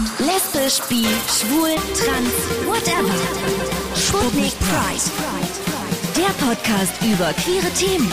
Lesbisch, bi, schwul, trans, whatever. Sputnik Pride. Der Podcast über queere Themen.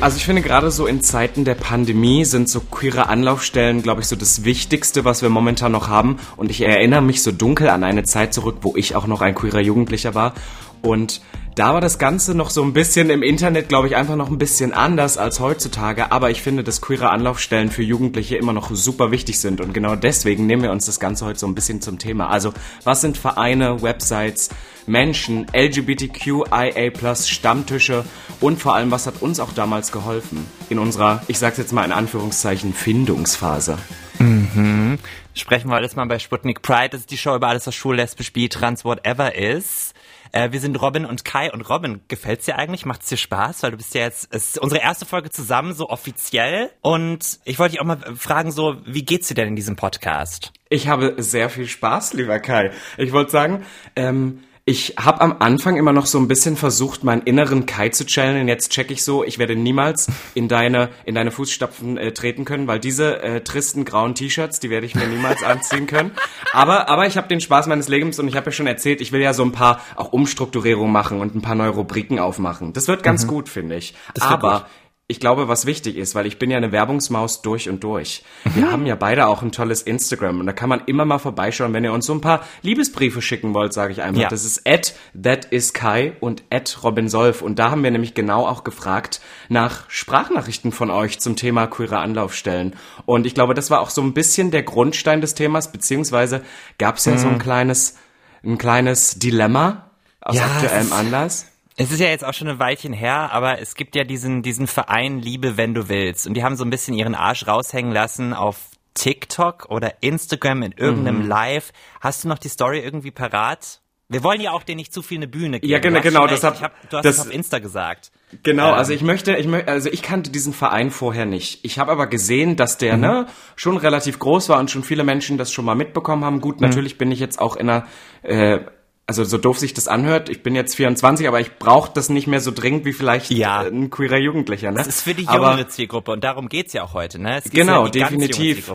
Also ich finde gerade so in Zeiten der Pandemie sind so queere Anlaufstellen, glaube ich, so das Wichtigste, was wir momentan noch haben. Und ich erinnere mich so dunkel an eine Zeit zurück, wo ich auch noch ein queerer Jugendlicher war. Und da war das Ganze noch so ein bisschen im Internet, glaube ich, einfach noch ein bisschen anders als heutzutage. Aber ich finde, dass queere Anlaufstellen für Jugendliche immer noch super wichtig sind. Und genau deswegen nehmen wir uns das Ganze heute so ein bisschen zum Thema. Also, was sind Vereine, Websites, Menschen, LGBTQIA+, Stammtische und vor allem, was hat uns auch damals geholfen in unserer, ich sag's jetzt mal in Anführungszeichen, Findungsphase? Mhm. Sprechen wir alles mal bei Sputnik Pride. Das ist die Show über alles, was schwul, lesbisch, bi, trans, whatever ist. Äh, wir sind Robin und Kai. Und Robin, gefällt's dir eigentlich? Macht's dir Spaß? Weil du bist ja jetzt, es ist unsere erste Folge zusammen, so offiziell. Und ich wollte dich auch mal fragen, so, wie geht's dir denn in diesem Podcast? Ich habe sehr viel Spaß, lieber Kai. Ich wollte sagen, ähm, ich habe am Anfang immer noch so ein bisschen versucht, meinen inneren Kai zu challengen. Jetzt check ich so, ich werde niemals in deine in deine Fußstapfen äh, treten können, weil diese äh, tristen grauen T-Shirts, die werde ich mir niemals anziehen können. Aber aber ich habe den Spaß meines Lebens und ich habe ja schon erzählt, ich will ja so ein paar auch Umstrukturierungen machen und ein paar neue Rubriken aufmachen. Das wird ganz mhm. gut, finde ich. Aber gut ich glaube, was wichtig ist, weil ich bin ja eine Werbungsmaus durch und durch. Wir mhm. haben ja beide auch ein tolles Instagram und da kann man immer mal vorbeischauen, wenn ihr uns so ein paar Liebesbriefe schicken wollt, sage ich einfach. Ja. Das ist at thatiskai und at robinsolf und da haben wir nämlich genau auch gefragt nach Sprachnachrichten von euch zum Thema queere Anlaufstellen. Und ich glaube, das war auch so ein bisschen der Grundstein des Themas, beziehungsweise gab es ja mhm. so ein mhm. kleines, ein kleines Dilemma aus ja, aktuellem Anlass. Es ist ja jetzt auch schon ein Weilchen her, aber es gibt ja diesen, diesen Verein Liebe, wenn du willst. Und die haben so ein bisschen ihren Arsch raushängen lassen auf TikTok oder Instagram in irgendeinem mhm. Live. Hast du noch die Story irgendwie parat? Wir wollen ja auch dir nicht zu viel eine Bühne geben. Ja, genau, genau. Das hab, hab, du hast das auf Insta gesagt. Genau, ähm. also ich möchte, ich möchte, also ich kannte diesen Verein vorher nicht. Ich habe aber gesehen, dass der mhm. ne schon relativ groß war und schon viele Menschen das schon mal mitbekommen haben. Gut, mhm. natürlich bin ich jetzt auch in einer äh, also so doof sich das anhört, ich bin jetzt 24, aber ich brauche das nicht mehr so dringend wie vielleicht ja. ein queerer Jugendlicher. Ne? Das ist für die jüngere aber, Zielgruppe und darum geht's ja auch heute. Ne? genau, ja definitiv.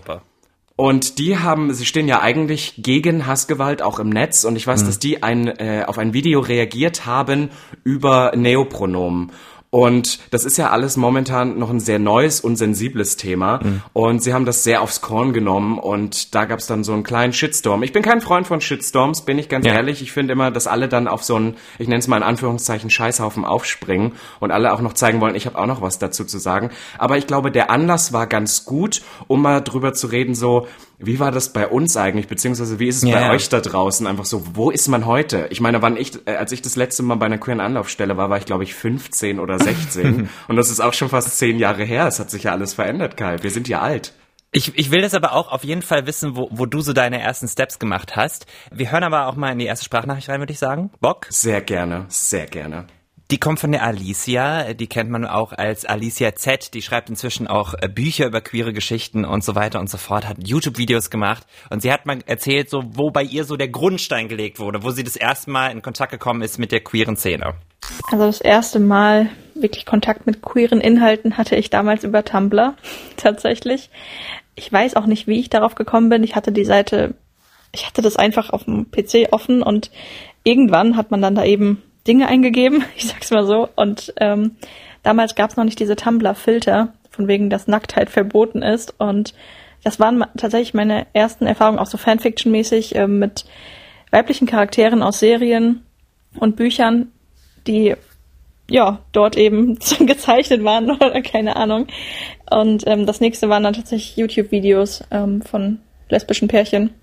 Und die haben, sie stehen ja eigentlich gegen Hassgewalt auch im Netz und ich weiß, mhm. dass die ein, äh, auf ein Video reagiert haben über Neopronomen. Und das ist ja alles momentan noch ein sehr neues und sensibles Thema. Mhm. Und sie haben das sehr aufs Korn genommen und da gab es dann so einen kleinen Shitstorm. Ich bin kein Freund von Shitstorms, bin ich ganz ja. ehrlich. Ich finde immer, dass alle dann auf so einen, ich nenne es mal in Anführungszeichen, Scheißhaufen aufspringen und alle auch noch zeigen wollen, ich habe auch noch was dazu zu sagen. Aber ich glaube, der Anlass war ganz gut, um mal drüber zu reden, so, wie war das bei uns eigentlich, beziehungsweise wie ist es ja, bei euch da draußen? Einfach so, wo ist man heute? Ich meine, wann ich, äh, als ich das letzte Mal bei einer queeren Anlaufstelle war, war ich glaube ich 15 oder 16 und das ist auch schon fast zehn Jahre her. Es hat sich ja alles verändert, Kai. Wir sind ja alt. Ich, ich will das aber auch auf jeden Fall wissen, wo, wo du so deine ersten Steps gemacht hast. Wir hören aber auch mal in die erste Sprachnachricht rein, würde ich sagen. Bock? Sehr gerne, sehr gerne. Die kommt von der Alicia, die kennt man auch als Alicia Z, die schreibt inzwischen auch äh, Bücher über queere Geschichten und so weiter und so fort, hat YouTube-Videos gemacht und sie hat mal erzählt, so wo bei ihr so der Grundstein gelegt wurde, wo sie das erste Mal in Kontakt gekommen ist mit der queeren Szene. Also das erste Mal wirklich Kontakt mit queeren Inhalten hatte ich damals über Tumblr tatsächlich. Ich weiß auch nicht, wie ich darauf gekommen bin. Ich hatte die Seite, ich hatte das einfach auf dem PC offen und irgendwann hat man dann da eben Dinge eingegeben, ich sag's mal so. Und ähm, damals gab's noch nicht diese Tumblr-Filter, von wegen, dass Nacktheit verboten ist. Und das waren tatsächlich meine ersten Erfahrungen, auch so Fanfiction-mäßig, äh, mit weiblichen Charakteren aus Serien und Büchern, die ja dort eben gezeichnet waren oder keine Ahnung. Und ähm, das nächste waren dann tatsächlich YouTube-Videos ähm, von lesbischen Pärchen,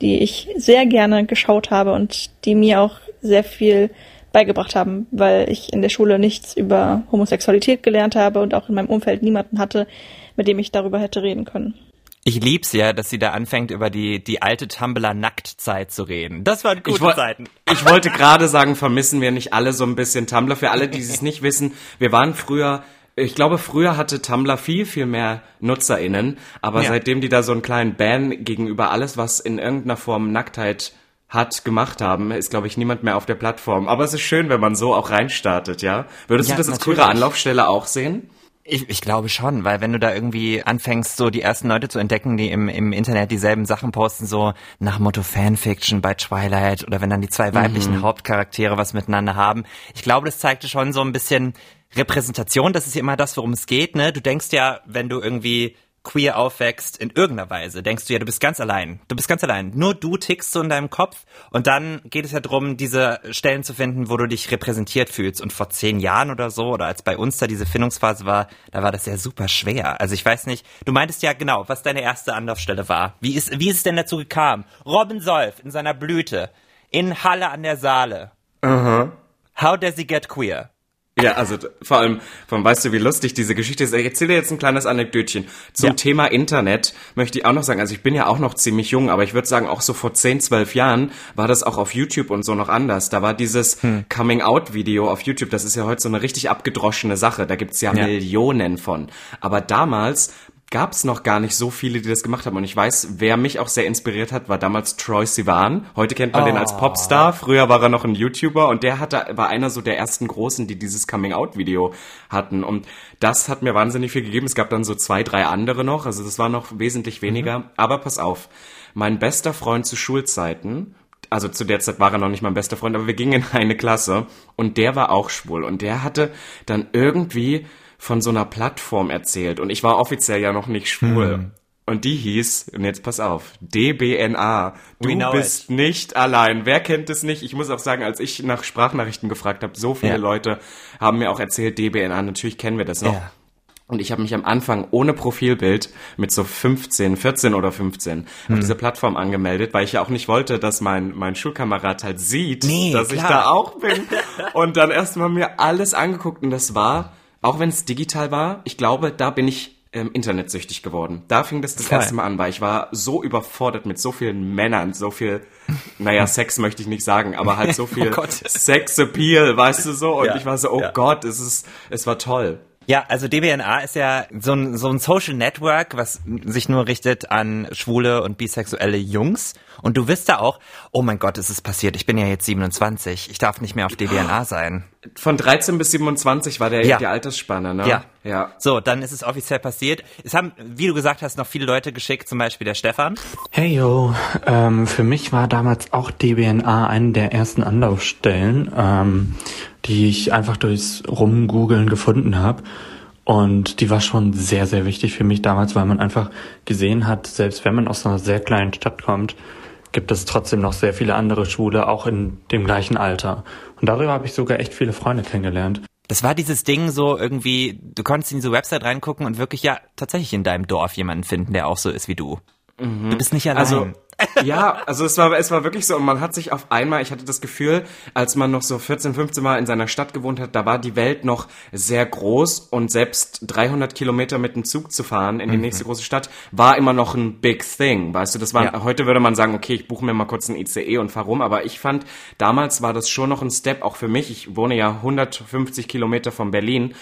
die ich sehr gerne geschaut habe und die mir auch sehr viel beigebracht haben, weil ich in der Schule nichts über Homosexualität gelernt habe und auch in meinem Umfeld niemanden hatte, mit dem ich darüber hätte reden können. Ich lieb's ja, dass sie da anfängt, über die, die alte Tumblr-Nacktzeit zu reden. Das waren gute ich Zeiten. Ich wollte gerade sagen, vermissen wir nicht alle so ein bisschen Tumblr. Für alle, die es nicht wissen, wir waren früher ich glaube, früher hatte Tumblr viel, viel mehr NutzerInnen, aber ja. seitdem die da so einen kleinen Ban gegenüber alles, was in irgendeiner Form Nacktheit hat gemacht haben, ist, glaube ich, niemand mehr auf der Plattform. Aber es ist schön, wenn man so auch reinstartet, ja? Würdest ja, du das als queere Anlaufstelle auch sehen? Ich, ich glaube schon, weil wenn du da irgendwie anfängst, so die ersten Leute zu entdecken, die im, im Internet dieselben Sachen posten, so nach Motto Fanfiction bei Twilight oder wenn dann die zwei weiblichen mhm. Hauptcharaktere was miteinander haben. Ich glaube, das zeigte schon so ein bisschen Repräsentation. Das ist ja immer das, worum es geht, ne? Du denkst ja, wenn du irgendwie queer aufwächst in irgendeiner Weise, denkst du ja, du bist ganz allein. Du bist ganz allein. Nur du tickst so in deinem Kopf und dann geht es ja darum, diese Stellen zu finden, wo du dich repräsentiert fühlst. Und vor zehn Jahren oder so, oder als bei uns da diese Findungsphase war, da war das ja super schwer. Also ich weiß nicht, du meintest ja genau, was deine erste Anlaufstelle war. Wie ist, wie ist es denn dazu gekommen? Robin Solf in seiner Blüte, in Halle an der Saale. Uh -huh. How does he get queer? Ja, also vor allem, von weißt du, wie lustig diese Geschichte ist. Ich erzähle jetzt ein kleines Anekdötchen. Zum ja. Thema Internet möchte ich auch noch sagen, also ich bin ja auch noch ziemlich jung, aber ich würde sagen, auch so vor 10, 12 Jahren war das auch auf YouTube und so noch anders. Da war dieses hm. Coming-out-Video auf YouTube, das ist ja heute so eine richtig abgedroschene Sache. Da gibt's ja, ja. Millionen von. Aber damals gab es noch gar nicht so viele, die das gemacht haben. Und ich weiß, wer mich auch sehr inspiriert hat, war damals Troy Sivan. Heute kennt man oh. den als oh. Popstar. Früher war er noch ein YouTuber und der hatte, war einer so der ersten Großen, die dieses Coming-out-Video hatten. Und das hat mir wahnsinnig viel gegeben. Es gab dann so zwei, drei andere noch. Also das war noch wesentlich weniger. Mhm. Aber pass auf. Mein bester Freund zu Schulzeiten, also zu der Zeit war er noch nicht mein bester Freund, aber wir gingen in eine Klasse und der war auch schwul und der hatte dann irgendwie von so einer Plattform erzählt und ich war offiziell ja noch nicht schwul. Hm. Und die hieß, und jetzt pass auf, DBNA. Du bist it. nicht allein. Wer kennt es nicht? Ich muss auch sagen, als ich nach Sprachnachrichten gefragt habe, so viele ja. Leute haben mir auch erzählt, DBNA, natürlich kennen wir das noch. Ja. Und ich habe mich am Anfang ohne Profilbild mit so 15, 14 oder 15 hm. auf diese Plattform angemeldet, weil ich ja auch nicht wollte, dass mein, mein Schulkamerad halt sieht, nee, dass klar. ich da auch bin. und dann erstmal mir alles angeguckt und das war auch wenn es digital war, ich glaube, da bin ich ähm, internetsüchtig geworden. Da fing das das Voll. erste Mal an, weil ich war so überfordert mit so vielen Männern, so viel, naja, Sex möchte ich nicht sagen, aber halt so viel oh Sex-Appeal, weißt du so? Und ja, ich war so, oh ja. Gott, es ist, es war toll. Ja, also DBNA ist ja so ein, so ein Social Network, was sich nur richtet an schwule und bisexuelle Jungs. Und du wirst da auch, oh mein Gott, es ist passiert, ich bin ja jetzt 27, ich darf nicht mehr auf DBNA sein. Von 13 bis 27 war der, ja. die Altersspanne, ne? Ja. ja. So, dann ist es offiziell passiert. Es haben, wie du gesagt hast, noch viele Leute geschickt, zum Beispiel der Stefan. Hey yo, ähm, für mich war damals auch DBNA eine der ersten Anlaufstellen. Ähm, die ich einfach durchs Rumgoogeln gefunden habe. Und die war schon sehr, sehr wichtig für mich damals, weil man einfach gesehen hat, selbst wenn man aus einer sehr kleinen Stadt kommt, gibt es trotzdem noch sehr viele andere Schwule, auch in dem gleichen Alter. Und darüber habe ich sogar echt viele Freunde kennengelernt. Das war dieses Ding so irgendwie, du konntest in diese Website reingucken und wirklich ja tatsächlich in deinem Dorf jemanden finden, der auch so ist wie du. Mhm. Du bist nicht allein. Also ja, also es war, es war wirklich so und man hat sich auf einmal, ich hatte das Gefühl, als man noch so 14, 15 Mal in seiner Stadt gewohnt hat, da war die Welt noch sehr groß und selbst 300 Kilometer mit dem Zug zu fahren in die mhm. nächste große Stadt war immer noch ein big thing, weißt du, das war, ja. heute würde man sagen, okay, ich buche mir mal kurz ein ICE und fahr rum, aber ich fand, damals war das schon noch ein Step, auch für mich, ich wohne ja 150 Kilometer von Berlin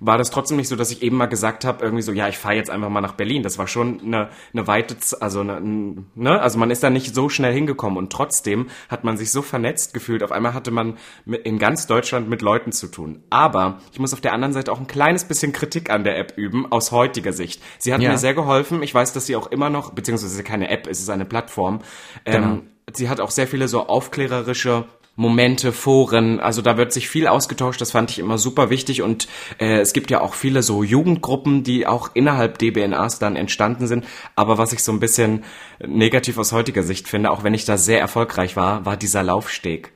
war das trotzdem nicht so, dass ich eben mal gesagt habe, irgendwie so, ja, ich fahre jetzt einfach mal nach Berlin. Das war schon eine, eine weite, also eine, ne, also man ist da nicht so schnell hingekommen und trotzdem hat man sich so vernetzt gefühlt. Auf einmal hatte man mit, in ganz Deutschland mit Leuten zu tun. Aber ich muss auf der anderen Seite auch ein kleines bisschen Kritik an der App üben aus heutiger Sicht. Sie hat ja. mir sehr geholfen. Ich weiß, dass sie auch immer noch, beziehungsweise keine App, es ist eine Plattform. Ähm, genau. sie hat auch sehr viele so aufklärerische Momente, Foren, also da wird sich viel ausgetauscht, das fand ich immer super wichtig. Und äh, es gibt ja auch viele so Jugendgruppen, die auch innerhalb DBNAs dann entstanden sind, aber was ich so ein bisschen negativ aus heutiger Sicht finde, auch wenn ich da sehr erfolgreich war, war dieser Laufsteg.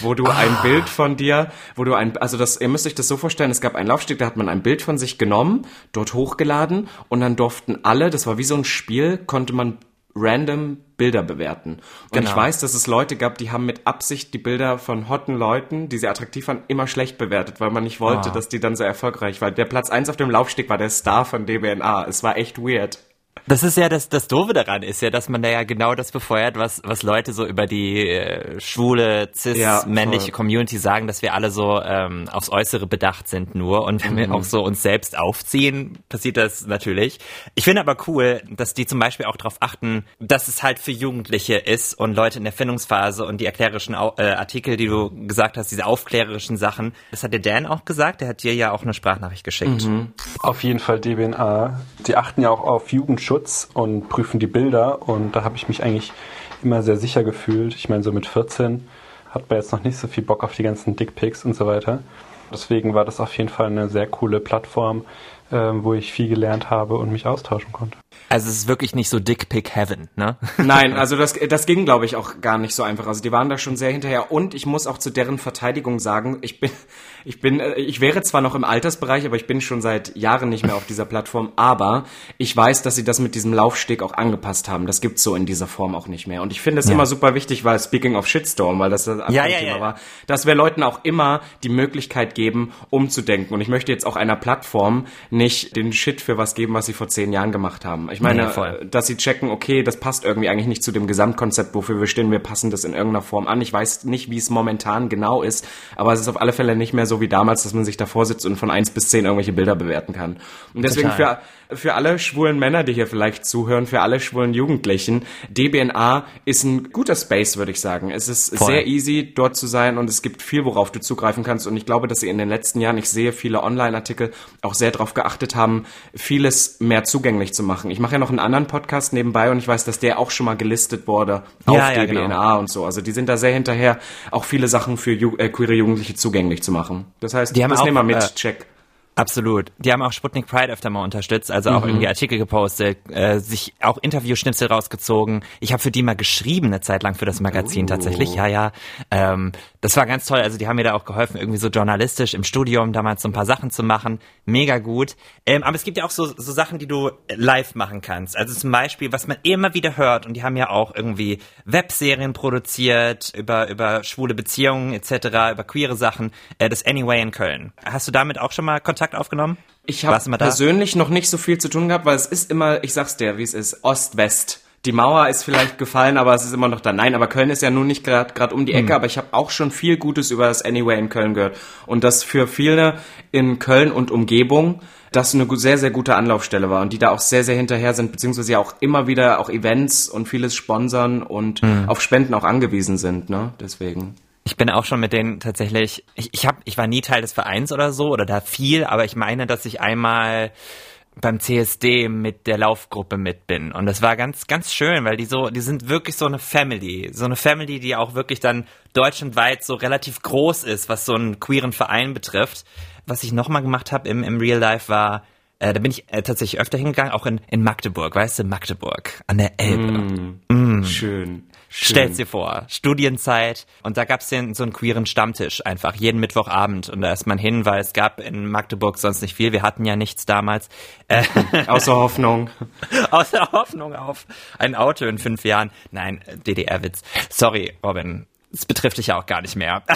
Wo du ah. ein Bild von dir, wo du ein, also das, ihr müsst euch das so vorstellen, es gab einen Laufsteg, da hat man ein Bild von sich genommen, dort hochgeladen und dann durften alle, das war wie so ein Spiel, konnte man random Bilder bewerten. Und genau. ich weiß, dass es Leute gab, die haben mit Absicht die Bilder von hotten Leuten, die sie attraktiv waren, immer schlecht bewertet, weil man nicht wollte, ah. dass die dann so erfolgreich war. Der Platz eins auf dem Laufsteg war der Star von DBNA. Es war echt weird. Das ist ja das, das Doofe daran ist ja, dass man da ja genau das befeuert, was, was Leute so über die äh, schwule, cis, Ja, männliche. Community sagen, dass wir alle so ähm, aufs Äußere bedacht sind nur. Und wenn wir Mhm. auch so uns selbst aufziehen, passiert das natürlich. Ich finde aber cool, dass die zum Beispiel auch darauf achten, dass es halt für Jugendliche ist und Leute in der Findungsphase und die erklärerischen äh, Artikel, die du gesagt hast, diese aufklärerischen Sachen. Das hat der Dan auch gesagt, der hat dir ja auch eine Sprachnachricht geschickt. Auf jeden Fall DBNA. Die achten ja auch auf Jugendschutz und prüfen die Bilder und da habe ich mich eigentlich immer sehr sicher gefühlt. Ich meine, so mit 14 hat man jetzt noch nicht so viel Bock auf die ganzen Dickpics und so weiter. Deswegen war das auf jeden Fall eine sehr coole Plattform, ähm, wo ich viel gelernt habe und mich austauschen konnte. Also es ist wirklich nicht so Dick Pick Heaven, ne? Nein, also das, das ging, glaube ich, auch gar nicht so einfach. Also die waren da schon sehr hinterher. Und ich muss auch zu deren Verteidigung sagen, ich bin, ich bin, äh, ich wäre zwar noch im Altersbereich, aber ich bin schon seit Jahren nicht mehr auf dieser Plattform. Aber ich weiß, dass sie das mit diesem Laufsteg auch angepasst haben. Das gibt's so in dieser Form auch nicht mehr. Und ich finde es immer super wichtig, weil speaking of Shitstorm, weil das das Ja, ja, ja, ja. war, dass wir Leuten auch immer die Möglichkeit geben, umzudenken. Und ich möchte jetzt auch einer Plattform nicht den Shit für was geben, was sie vor zehn Jahren gemacht haben. Ich meine, Nee, dass sie checken, okay, das passt irgendwie eigentlich nicht zu dem Gesamtkonzept, wofür wir stehen, wir passen das in irgendeiner Form an. Ich weiß nicht, wie es momentan genau ist, aber es ist auf alle Fälle nicht mehr so wie damals, dass man sich davor sitzt und von eins bis zehn irgendwelche Bilder bewerten kann. Und deswegen Total. für, für alle schwulen Männer, die hier vielleicht zuhören, für alle schwulen Jugendlichen, DBNA ist ein guter Space, würde ich sagen. Es ist Voll. sehr easy, dort zu sein und es gibt viel, worauf du zugreifen kannst. Und ich glaube, dass sie in den letzten Jahren, ich sehe viele Online-Artikel, auch sehr darauf geachtet haben, vieles mehr zugänglich zu machen. Ich mache ja noch einen anderen Podcast nebenbei und ich weiß, dass der auch schon mal gelistet wurde auf Ja, ja, DBNA genau. und so. Also die sind da sehr hinterher, auch viele Sachen für Ju äh, queere Jugendliche zugänglich zu machen. Das heißt, Die haben das auch, nehmen wir mit, äh, check. Absolut. Die haben auch Sputnik Pride öfter mal unterstützt, also auch irgendwie Artikel gepostet, äh, sich auch Interviewschnipsel rausgezogen. Ich habe für die mal geschrieben eine Zeit lang für das Magazin tatsächlich. Ja, ja. Ähm, das war ganz toll. Also die haben mir da auch geholfen, irgendwie so journalistisch im Studium damals so ein paar Sachen zu machen. Mega gut. Ähm, aber es gibt ja auch so, so Sachen, die du live machen kannst. Also zum Beispiel, was man immer wieder hört, und die haben ja auch irgendwie Webserien produziert über, über schwule Beziehungen etc., über queere Sachen. Äh, das Anyway in Köln. Hast du damit auch schon mal Kontakt aufgenommen? Ich habe persönlich noch nicht so viel zu tun gehabt, weil es ist immer, ich sag's dir, wie es ist, Ost-West. Die Mauer ist vielleicht gefallen, aber es ist immer noch da. Nein, aber Köln ist ja nun nicht gerade gerade um die. Ecke, aber ich habe auch schon viel Gutes über das Anyway in Köln gehört. Und das für viele in Köln und Umgebung das eine sehr, sehr gute Anlaufstelle war und die da auch sehr, sehr hinterher sind, beziehungsweise ja auch immer wieder auch Events und vieles sponsern und Hm. auf Spenden auch angewiesen sind, ne? Deswegen. Ich bin auch schon mit denen tatsächlich, ich, ich hab, ich war nie Teil des Vereins oder so oder da viel, aber ich meine, dass ich einmal beim CSD mit der Laufgruppe mit bin. Und das war ganz, ganz schön, weil die so, die sind wirklich so eine Family. So eine Family, die auch wirklich dann deutschlandweit so relativ groß ist, was so einen queeren Verein betrifft. Was ich nochmal gemacht habe im, im Real Life war, äh, da bin ich äh, tatsächlich öfter hingegangen, auch in, in Magdeburg, weißt du, Magdeburg, an der Elbe. Schön. Stell's dir vor, Studienzeit und da gab's den, so einen queeren Stammtisch einfach jeden Mittwochabend und da ist man hin, weil es gab in Magdeburg sonst nicht viel. Wir hatten ja nichts damals. Äh, Außer Hoffnung. außer Hoffnung auf ein Auto in fünf Jahren. Nein, DDR-Witz. Sorry, Robin. Es betrifft dich ja auch gar nicht mehr.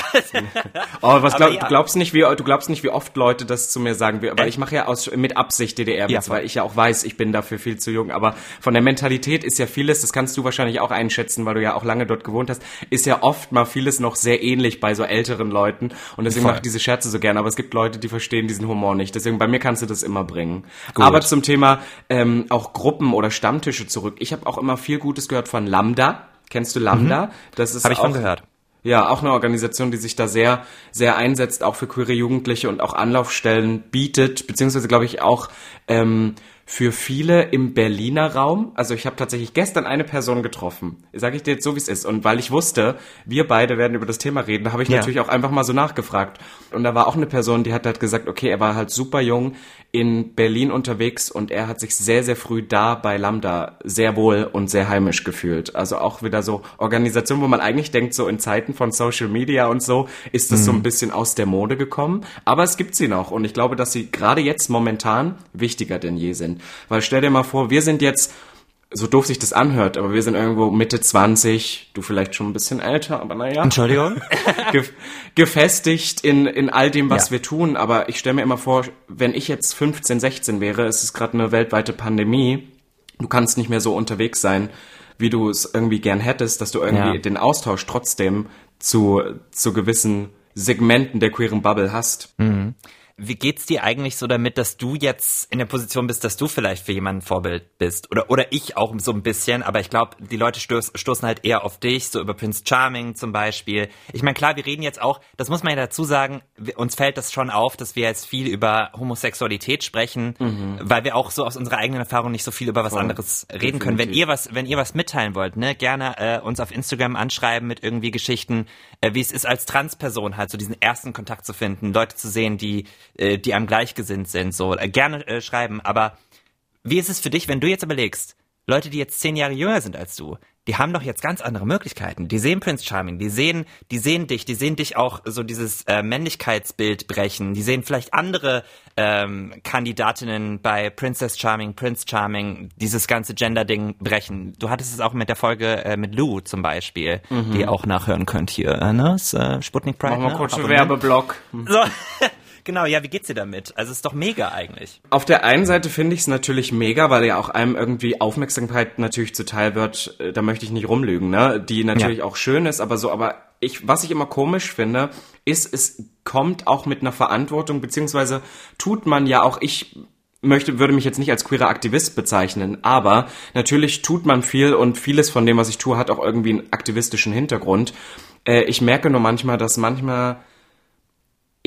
Oh, was glaub, ja. du glaubst nicht, wie du glaubst nicht, wie oft Leute das zu mir sagen, weil ich mache ja aus mit Absicht DDR Ja, weil ich ja auch weiß, ich bin dafür viel zu jung, aber von der Mentalität ist ja vieles, das kannst du wahrscheinlich auch einschätzen, weil du ja auch lange dort gewohnt hast, ist ja oft mal vieles noch sehr ähnlich bei so älteren Leuten und deswegen Voll. mache ich diese Scherze so gern, aber es gibt Leute, die verstehen diesen Humor nicht. Deswegen bei mir kannst du das immer bringen. Aber zum Thema ähm, auch Gruppen oder Stammtische zurück. Ich habe auch immer viel Gutes gehört von Lambda. Kennst du Lambda? Das ist Habe ich auch, von gehört. ja, auch eine Organisation, die sich da sehr, sehr einsetzt, auch für queere Jugendliche und auch Anlaufstellen bietet, beziehungsweise glaube ich auch ähm, für viele im Berliner Raum. Also ich habe tatsächlich gestern eine Person getroffen, sage ich dir jetzt so, wie es ist. Und weil ich wusste, wir beide werden über das Thema reden, da habe ich Ja. natürlich auch einfach mal so nachgefragt. Und da war auch eine Person, die hat halt gesagt, okay, er war halt super jung in Berlin unterwegs und er hat sich sehr, sehr früh da bei Lambda sehr wohl und sehr heimisch gefühlt. Also auch wieder so Organisation, wo man eigentlich denkt, so in Zeiten von Social Media und so, ist das so ein bisschen aus der Mode gekommen. Aber es gibt sie noch und ich glaube, dass sie gerade jetzt momentan wichtiger denn je sind. Weil stell dir mal vor, wir sind jetzt so doof sich das anhört, aber wir sind irgendwo Mitte 20, du vielleicht schon ein bisschen älter, aber naja Entschuldigung? gef gefestigt in, in all dem, was Ja. wir tun. Aber ich stelle mir immer vor, wenn ich jetzt 15, 16 wäre, es ist gerade eine weltweite Pandemie, du kannst nicht mehr so unterwegs sein, wie du es irgendwie gern hättest, dass du irgendwie Ja. den Austausch trotzdem zu, zu gewissen Segmenten der queeren Bubble hast. Wie geht's dir eigentlich so damit, dass du jetzt in der Position bist, dass du vielleicht für jemanden Vorbild bist? Oder, oder ich auch so ein bisschen, aber ich glaube, die Leute stoß, stoßen halt eher auf dich, so über Prince Charming zum Beispiel. Ich meine, klar, wir reden jetzt auch, das muss man ja dazu sagen, uns fällt das schon auf, dass wir jetzt viel über Homosexualität sprechen, weil wir auch so aus unserer eigenen Erfahrung nicht so viel über was anderes reden können. Wenn Definitiv. ihr was, wenn ihr was mitteilen wollt, ne, gerne äh, uns auf Instagram anschreiben mit irgendwie Geschichten, äh, wie es ist als Transperson halt so diesen ersten Kontakt zu finden, Leute zu sehen, die äh, die einem gleichgesinnt sind, so äh, gerne äh, schreiben. Aber wie ist es für dich, wenn du jetzt überlegst, Leute, die jetzt zehn Jahre jünger sind als du, die haben doch jetzt ganz andere Möglichkeiten. Die sehen Prince Charming, die sehen, die sehen dich, die sehen dich auch so dieses äh, Männlichkeitsbild brechen. Die sehen vielleicht andere ähm, Kandidatinnen bei Princess Charming, Prince Charming, dieses ganze Gender-Ding brechen. Du hattest es auch mit der Folge äh, mit Lou zum Beispiel, die ihr auch nachhören könnt hier, äh, ne? Das, äh, Sputnik Pride. Machen wir ne? kurz einen. Werbeblock. So. Genau, ja, wie geht's dir damit? Also es ist doch mega eigentlich. Auf der einen Seite finde ich es natürlich mega, weil ja auch einem irgendwie Aufmerksamkeit natürlich zuteil wird, äh, da möchte ich nicht rumlügen, ne? Die natürlich Ja. auch schön ist, aber so, aber ich, was ich immer komisch finde, ist, es kommt auch mit einer Verantwortung, beziehungsweise tut man ja auch, ich möchte, würde mich jetzt nicht als queerer Aktivist bezeichnen, aber natürlich tut man viel und vieles von dem, was ich tue, hat auch irgendwie einen aktivistischen Hintergrund. Äh, ich merke nur manchmal, dass manchmal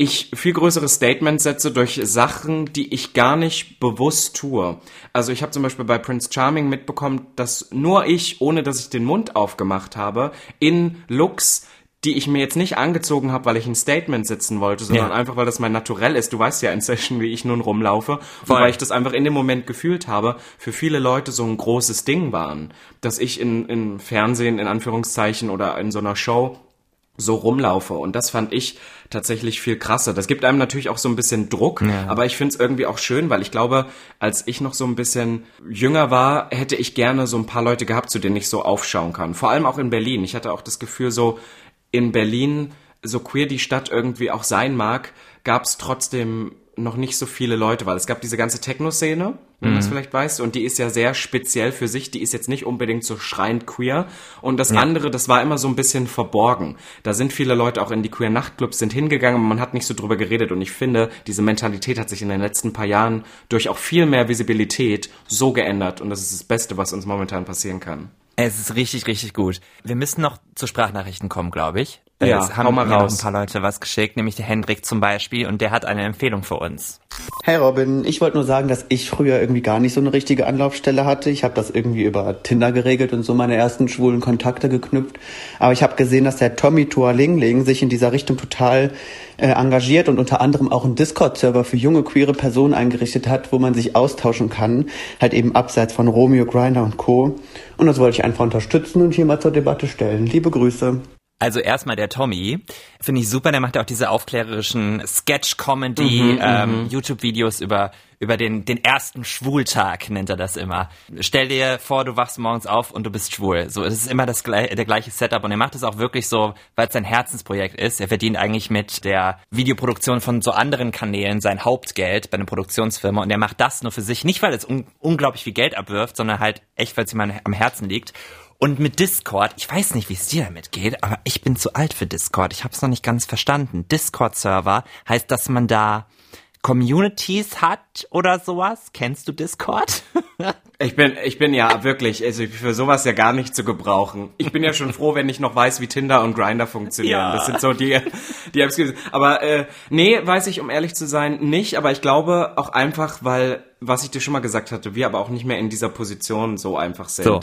ich viel größere Statements setze durch Sachen, die ich gar nicht bewusst tue. Also ich habe zum Beispiel bei Prince Charming mitbekommen, dass nur ich, ohne dass ich den Mund aufgemacht habe, in Looks, die ich mir jetzt nicht angezogen habe, weil ich ein Statement setzen wollte, sondern Ja. einfach, weil das mein Naturell ist. Du weißt ja in Session, wie ich nun rumlaufe. Voll. weil ich das einfach in dem Moment gefühlt habe, für viele Leute so ein großes Ding waren. Dass ich in, in Fernsehen, in Anführungszeichen, oder in so einer Show so rumlaufe. Und das fand ich tatsächlich viel krasser. Das gibt einem natürlich auch so ein bisschen Druck, aber ich finde es irgendwie auch schön, weil ich glaube, als ich noch so ein bisschen jünger war, hätte ich gerne so ein paar Leute gehabt, zu denen ich so aufschauen kann. Vor allem auch in Berlin. Ich hatte auch das Gefühl, so in Berlin, so queer die Stadt irgendwie auch sein mag, gab es trotzdem noch nicht so viele Leute, weil es gab diese ganze Techno-Szene, wenn du das vielleicht weißt, und die ist ja sehr speziell für sich, die ist jetzt nicht unbedingt so schreiend queer. Und das andere, das war immer so ein bisschen verborgen. Da sind viele Leute auch in die queer Nachtclubs sind hingegangen, aber man hat nicht so drüber geredet. Und ich finde, diese Mentalität hat sich in den letzten paar Jahren durch auch viel mehr Visibilität so geändert. Und das ist das Beste, was uns momentan passieren kann. Es ist richtig, richtig gut. Wir müssen noch zu Sprachnachrichten kommen, glaube ich. Ja, es hau haben mal mir noch raus. ein paar Leute was geschickt, nämlich der Hendrik zum Beispiel, und der hat eine Empfehlung für uns. Hey Robin, ich wollte nur sagen, dass ich früher irgendwie gar nicht so eine richtige Anlaufstelle hatte. Ich habe das irgendwie über Tinder geregelt und so meine ersten schwulen Kontakte geknüpft. Aber ich habe gesehen, dass der Tommy Tualingling sich in dieser Richtung total äh, engagiert und unter anderem auch einen Discord-Server für junge queere Personen eingerichtet hat, wo man sich austauschen kann, halt eben abseits von Romeo, Grinder und Co. Und das wollte ich einfach unterstützen und hier mal zur Debatte stellen. Liebe Grüße. Also erstmal der Tommy, finde ich super, der macht ja auch diese aufklärerischen Sketch-Comedy, ähm, YouTube-Videos über, über den, den ersten Schwultag, nennt er das immer. Stell dir vor, du wachst morgens auf und du bist schwul. So, es ist immer das, der gleiche Setup und er macht es auch wirklich so, weil es sein Herzensprojekt ist. Er verdient eigentlich mit der Videoproduktion von so anderen Kanälen sein Hauptgeld bei einer Produktionsfirma und er macht das nur für sich, nicht weil es un unglaublich viel Geld abwirft, sondern halt echt, weil es ihm am Herzen liegt. Und mit Discord, ich weiß nicht, wie es dir damit geht, aber ich bin zu alt für Discord. Ich habe es noch nicht ganz verstanden. Discord-Server heißt, dass man da Communities hat oder sowas. Kennst du Discord? Ich bin, ich bin ja wirklich, also für sowas ja gar nicht zu gebrauchen. Ich bin ja schon froh, wenn ich noch weiß, wie Tinder und Grinder funktionieren. Ja. Das sind so die, die Apps. Aber äh, nee, weiß ich, um ehrlich zu sein, nicht. Aber ich glaube auch einfach, weil, was ich dir schon mal gesagt hatte, wir aber auch nicht mehr in dieser Position so einfach sind. So.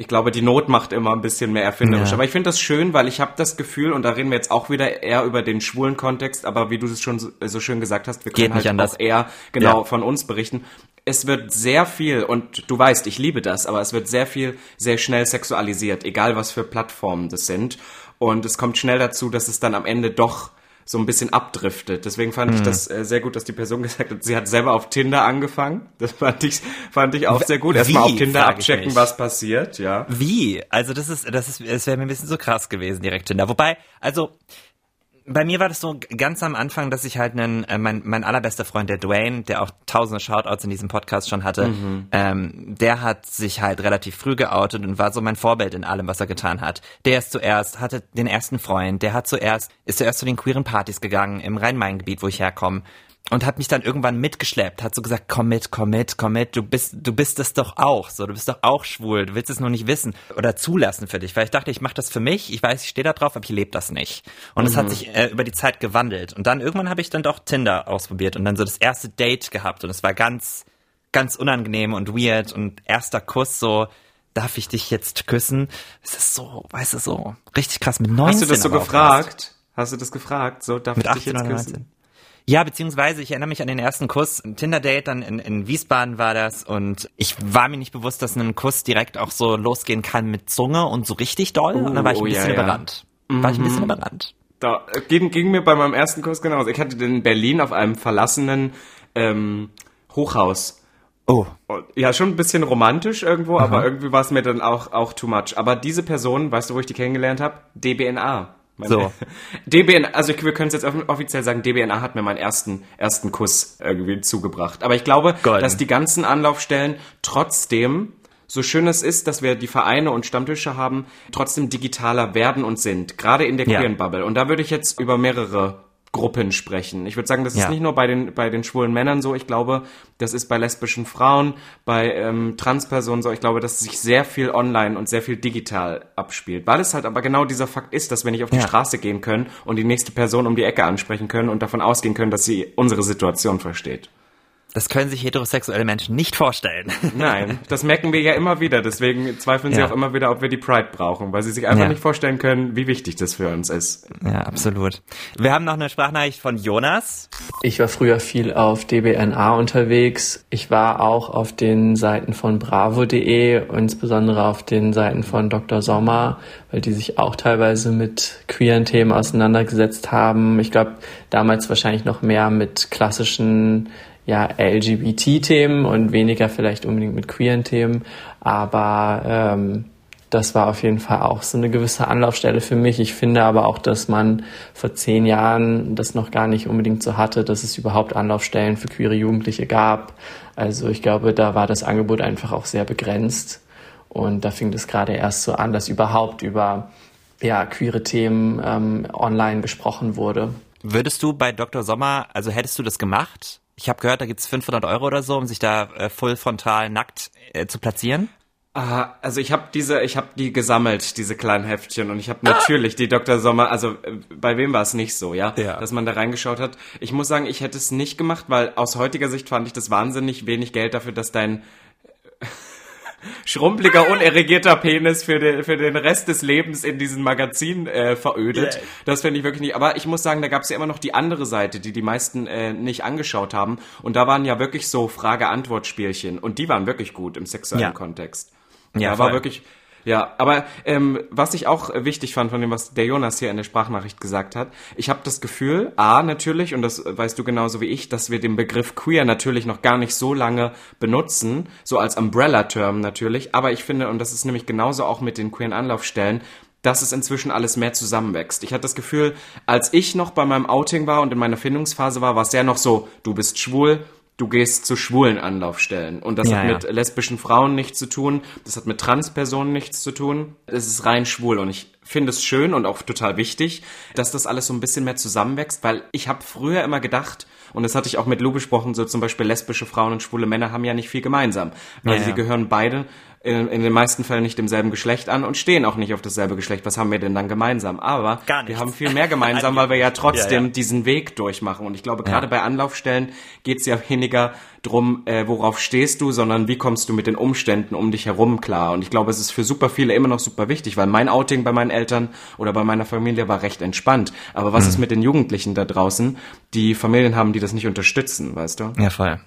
Ich glaube, die Not macht immer ein bisschen mehr erfinderisch. Ja. Aber ich finde das schön, weil ich habe das Gefühl, und da reden wir jetzt auch wieder eher über den schwulen Kontext, aber wie du es schon so, so schön gesagt hast, wir können Geht nicht halt anders. auch eher genau Ja. von uns berichten. Es wird sehr viel, und du weißt, ich liebe das, aber es wird sehr viel, sehr schnell sexualisiert, egal was für Plattformen das sind. Und es kommt schnell dazu, dass es dann am Ende doch so ein bisschen abdriftet. Deswegen fand Mhm. ich das äh, sehr gut, dass die Person gesagt hat, sie hat selber auf Tinder angefangen. Das fand ich, fand ich auch sehr gut. Erstmal auf Tinder abchecken, was passiert, ja. Wie? Also das ist, das ist, es wäre mir ein bisschen so krass gewesen direkt Tinder. Wobei, also bei mir war das so ganz am Anfang, dass ich halt einen, äh, mein, mein allerbester Freund, der Dwayne, der auch tausende Shoutouts in diesem Podcast schon hatte, mhm. ähm, der hat sich halt relativ früh geoutet und war so mein Vorbild in allem, was er getan hat. Der ist zuerst, hatte den ersten Freund, der hat zuerst, ist zuerst zu den queeren Partys gegangen im Rhein-Main-Gebiet, wo ich herkomme und hat mich dann irgendwann mitgeschleppt, hat so gesagt, komm mit, komm mit, komm mit, du bist, du bist es doch auch, so, du bist doch auch schwul, du willst es nur nicht wissen oder zulassen für dich, weil ich dachte, ich mache das für mich, ich weiß, ich stehe da drauf, aber ich lebe das nicht. Und es mhm. hat sich äh, über die Zeit gewandelt und dann irgendwann habe ich dann doch Tinder ausprobiert und dann so das erste Date gehabt und es war ganz, ganz unangenehm und weird und erster Kuss so, darf ich dich jetzt küssen? Es ist so, weißt du, so richtig krass mit 19. Hast du das so gefragt? Hast du das gefragt? So, darf mit ich dich jetzt küssen? 19. Ja, beziehungsweise ich erinnere mich an den ersten Kuss. Ein Tinder-Date dann in, in Wiesbaden war das und ich war mir nicht bewusst, dass ein Kuss direkt auch so losgehen kann mit Zunge und so richtig doll. Uh, und dann war ich ein oh, bisschen ja, überrannt. Ja. War ich ein bisschen mhm. überrannt. Da äh, ging, ging mir bei meinem ersten Kuss genauso. Ich hatte den in Berlin auf einem verlassenen ähm, Hochhaus. Oh. Ja, schon ein bisschen romantisch irgendwo, Aha. aber irgendwie war es mir dann auch, auch too much. Aber diese Person, weißt du, wo ich die kennengelernt habe? DBNA. Meine, so. DBNA, also wir können es jetzt offiziell sagen, DBNA hat mir meinen ersten, ersten Kuss irgendwie zugebracht. Aber ich glaube, Golden. dass die ganzen Anlaufstellen trotzdem, so schön es ist, dass wir die Vereine und Stammtische haben, trotzdem digitaler werden und sind. Gerade in der ja. queeren Bubble. Und da würde ich jetzt über mehrere Gruppen sprechen. Ich würde sagen, das ist ja. nicht nur bei den, bei den schwulen Männern so. Ich glaube, das ist bei lesbischen Frauen, bei ähm, Transpersonen so. Ich glaube, dass sich sehr viel online und sehr viel digital abspielt. Weil es halt aber genau dieser Fakt ist, dass wir nicht auf die ja. Straße gehen können und die nächste Person um die Ecke ansprechen können und davon ausgehen können, dass sie unsere Situation versteht. Das können sich heterosexuelle Menschen nicht vorstellen. Nein, das merken wir ja immer wieder. Deswegen zweifeln sie ja. auch immer wieder, ob wir die Pride brauchen, weil sie sich einfach ja. nicht vorstellen können, wie wichtig das für uns ist. Ja, absolut. Wir haben noch eine Sprachnachricht von Jonas. Ich war früher viel auf DBNA unterwegs. Ich war auch auf den Seiten von bravo.de, insbesondere auf den Seiten von Dr. Sommer, weil die sich auch teilweise mit queeren Themen auseinandergesetzt haben. Ich glaube, damals wahrscheinlich noch mehr mit klassischen ja, LGBT-Themen und weniger vielleicht unbedingt mit queeren Themen. Aber ähm, das war auf jeden Fall auch so eine gewisse Anlaufstelle für mich. Ich finde aber auch, dass man vor zehn Jahren das noch gar nicht unbedingt so hatte, dass es überhaupt Anlaufstellen für queere Jugendliche gab. Also ich glaube, da war das Angebot einfach auch sehr begrenzt. Und da fing das gerade erst so an, dass überhaupt über ja, queere Themen ähm, online gesprochen wurde. Würdest du bei Dr. Sommer, also hättest du das gemacht? Ich habe gehört, da gibt's 500 Euro oder so, um sich da äh, voll frontal nackt äh, zu platzieren. Ah, also ich habe diese, ich habe die gesammelt, diese kleinen Heftchen, und ich habe natürlich die Dr. Sommer, also äh, bei wem war es nicht so, ja? ja, dass man da reingeschaut hat. Ich muss sagen, ich hätte es nicht gemacht, weil aus heutiger Sicht fand ich das wahnsinnig wenig Geld dafür, dass dein schrumpeliger, unerregierter Penis für den, für den Rest des Lebens in diesem Magazin äh, verödet. Yeah. Das finde ich wirklich nicht. Aber ich muss sagen, da gab es ja immer noch die andere Seite, die die meisten äh, nicht angeschaut haben. Und da waren ja wirklich so Frage-Antwort-Spielchen. Und die waren wirklich gut im sexuellen ja. Kontext. Ja, da war wirklich ja, aber ähm, was ich auch wichtig fand von dem, was der Jonas hier in der Sprachnachricht gesagt hat, ich habe das Gefühl, a natürlich, und das weißt du genauso wie ich, dass wir den Begriff queer natürlich noch gar nicht so lange benutzen, so als Umbrella-Term natürlich, aber ich finde, und das ist nämlich genauso auch mit den queeren Anlaufstellen, dass es inzwischen alles mehr zusammenwächst. Ich hatte das Gefühl, als ich noch bei meinem Outing war und in meiner Findungsphase war, war es sehr noch so, du bist schwul, du gehst zu schwulen Anlaufstellen. Und das ja, hat mit ja. lesbischen Frauen nichts zu tun, das hat mit Transpersonen nichts zu tun. Es ist rein schwul und ich finde es schön und auch total wichtig, dass das alles so ein bisschen mehr zusammenwächst, weil ich habe früher immer gedacht, und das hatte ich auch mit Lou besprochen, so zum Beispiel lesbische Frauen und schwule Männer haben ja nicht viel gemeinsam, weil ja, sie gehören beide in, in den meisten Fällen nicht demselben Geschlecht an und stehen auch nicht auf dasselbe Geschlecht. Was haben wir denn dann gemeinsam? Aber wir haben viel mehr gemeinsam, weil wir ja trotzdem ja, ja. diesen Weg durchmachen. Und ich glaube, gerade ja. bei Anlaufstellen geht es ja weniger drum, äh, worauf stehst du, sondern wie kommst du mit den Umständen um dich herum klar. Und ich glaube, es ist für super viele immer noch super wichtig, weil mein Outing bei meinen Eltern oder bei meiner Familie war recht entspannt. Aber was mhm. ist mit den Jugendlichen da draußen, die Familien haben, die das nicht unterstützen, weißt du? Ja, voll.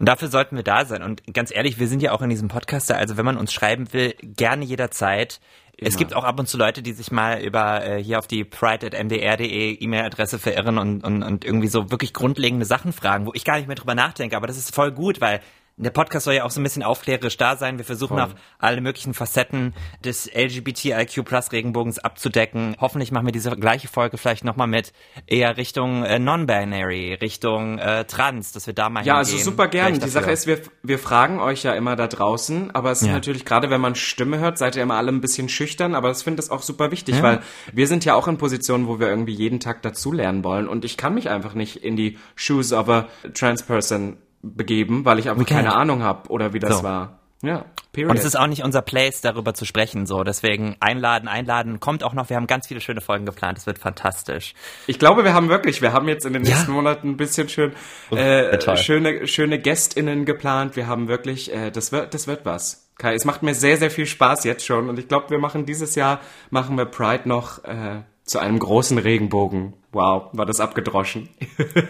Und dafür sollten wir da sein. Und ganz ehrlich, wir sind ja auch in diesem Podcast, also wenn man uns schreiben will, gerne jederzeit. Immer. Es gibt auch ab und zu Leute, die sich mal über äh, hier auf die pride.mdr.de E-Mail-Adresse verirren und, und, und irgendwie so wirklich grundlegende Sachen fragen, wo ich gar nicht mehr drüber nachdenke. Aber das ist voll gut, weil der Podcast soll ja auch so ein bisschen aufklärerisch da sein. Wir versuchen Voll. auch alle möglichen Facetten des LGBTIQ Plus Regenbogens abzudecken. Hoffentlich machen wir diese gleiche Folge vielleicht nochmal mit eher Richtung äh, Non-Binary, Richtung äh, Trans, dass wir da mal Ja, hingehen. also super gern. Vielleicht Die Sache ist, wir, wir fragen euch ja immer da draußen, aber es ist Ja. natürlich, gerade wenn man Stimme hört, seid ihr immer alle ein bisschen schüchtern, aber ich finde das auch super wichtig, weil wir sind ja auch in Positionen, wo wir irgendwie jeden Tag dazulernen wollen und ich kann mich einfach nicht in die Shoes of a trans person begeben, weil ich einfach Okay. keine Ahnung habe oder wie das So. war. Ja, period. Und es ist auch nicht unser Place, darüber zu sprechen, so. Deswegen einladen, einladen. Kommt auch noch, wir haben ganz viele schöne Folgen geplant. Es wird fantastisch. Ich glaube, wir haben wirklich, wir haben jetzt in den Ja. nächsten Monaten ein bisschen schön, äh, toll. schöne, schöne GästInnen geplant. Wir haben wirklich, äh, das wird, das wird was. Kai, es macht mir sehr, sehr viel Spaß jetzt schon und ich glaube, wir machen dieses Jahr, machen wir Pride noch, äh, zu einem großen Regenbogen. Wow, war das abgedroschen.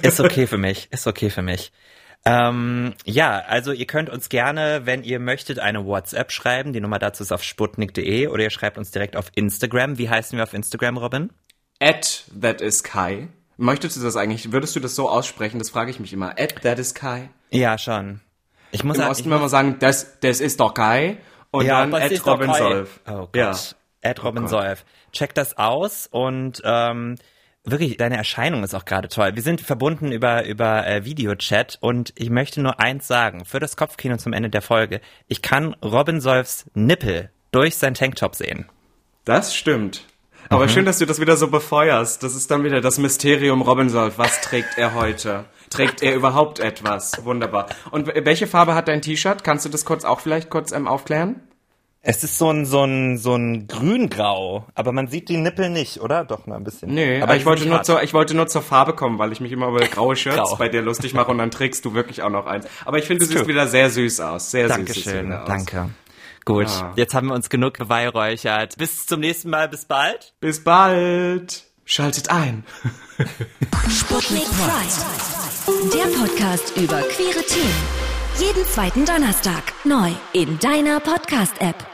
Ist okay für mich. Ist okay für mich. Ähm, ja, also ihr könnt uns gerne, wenn ihr möchtet, eine WhatsApp schreiben. Die Nummer dazu ist auf sputnik.de oder ihr schreibt uns direkt auf Instagram. Wie heißen wir auf Instagram, Robin? At that is Kai. Möchtest du das eigentlich, würdest du das so aussprechen? Das frage ich mich immer. At that is Kai. Ja, schon. Ich muss Im sagen, Osten muss, wir sagen, das, das ist doch Kai. Und ja, dann at Robin? Solf. Oh Gott. Ja. At Robin Gott. Solf. Check das aus und ähm, wirklich, deine Erscheinung ist auch gerade toll. Wir sind verbunden über, über äh, Videochat und ich möchte nur eins sagen, für das Kopfkino zum Ende der Folge. Ich kann Robin Solfs Nippel durch sein Tanktop sehen. Das stimmt. Aber schön, dass du das wieder so befeuerst. Das ist dann wieder das Mysterium Robin Solf. Was trägt er heute? Trägt er überhaupt etwas? Wunderbar. Und welche Farbe hat dein T-Shirt? Kannst du das kurz auch vielleicht kurz ähm, aufklären? Es ist so ein, so ein, so ein grüngrau, aber man sieht die Nippel nicht, oder? Doch, mal ein bisschen. Nö, aber ich wollte nur hart. zur, ich wollte nur zur Farbe kommen, weil ich mich immer über graue Shirts Grau. bei dir lustig mache und dann trägst du wirklich auch noch eins. Aber ich finde, du Ist siehst wieder sehr süß aus. Sehr süß. Dankeschön, aus. danke. Gut, Ah. jetzt haben wir uns genug beweihräuchert. Bis zum nächsten Mal, bis bald. Bis bald. Schaltet ein. Sputnik Pride. Der Podcast über queere Themen. Jeden zweiten Donnerstag neu in deiner Podcast-App.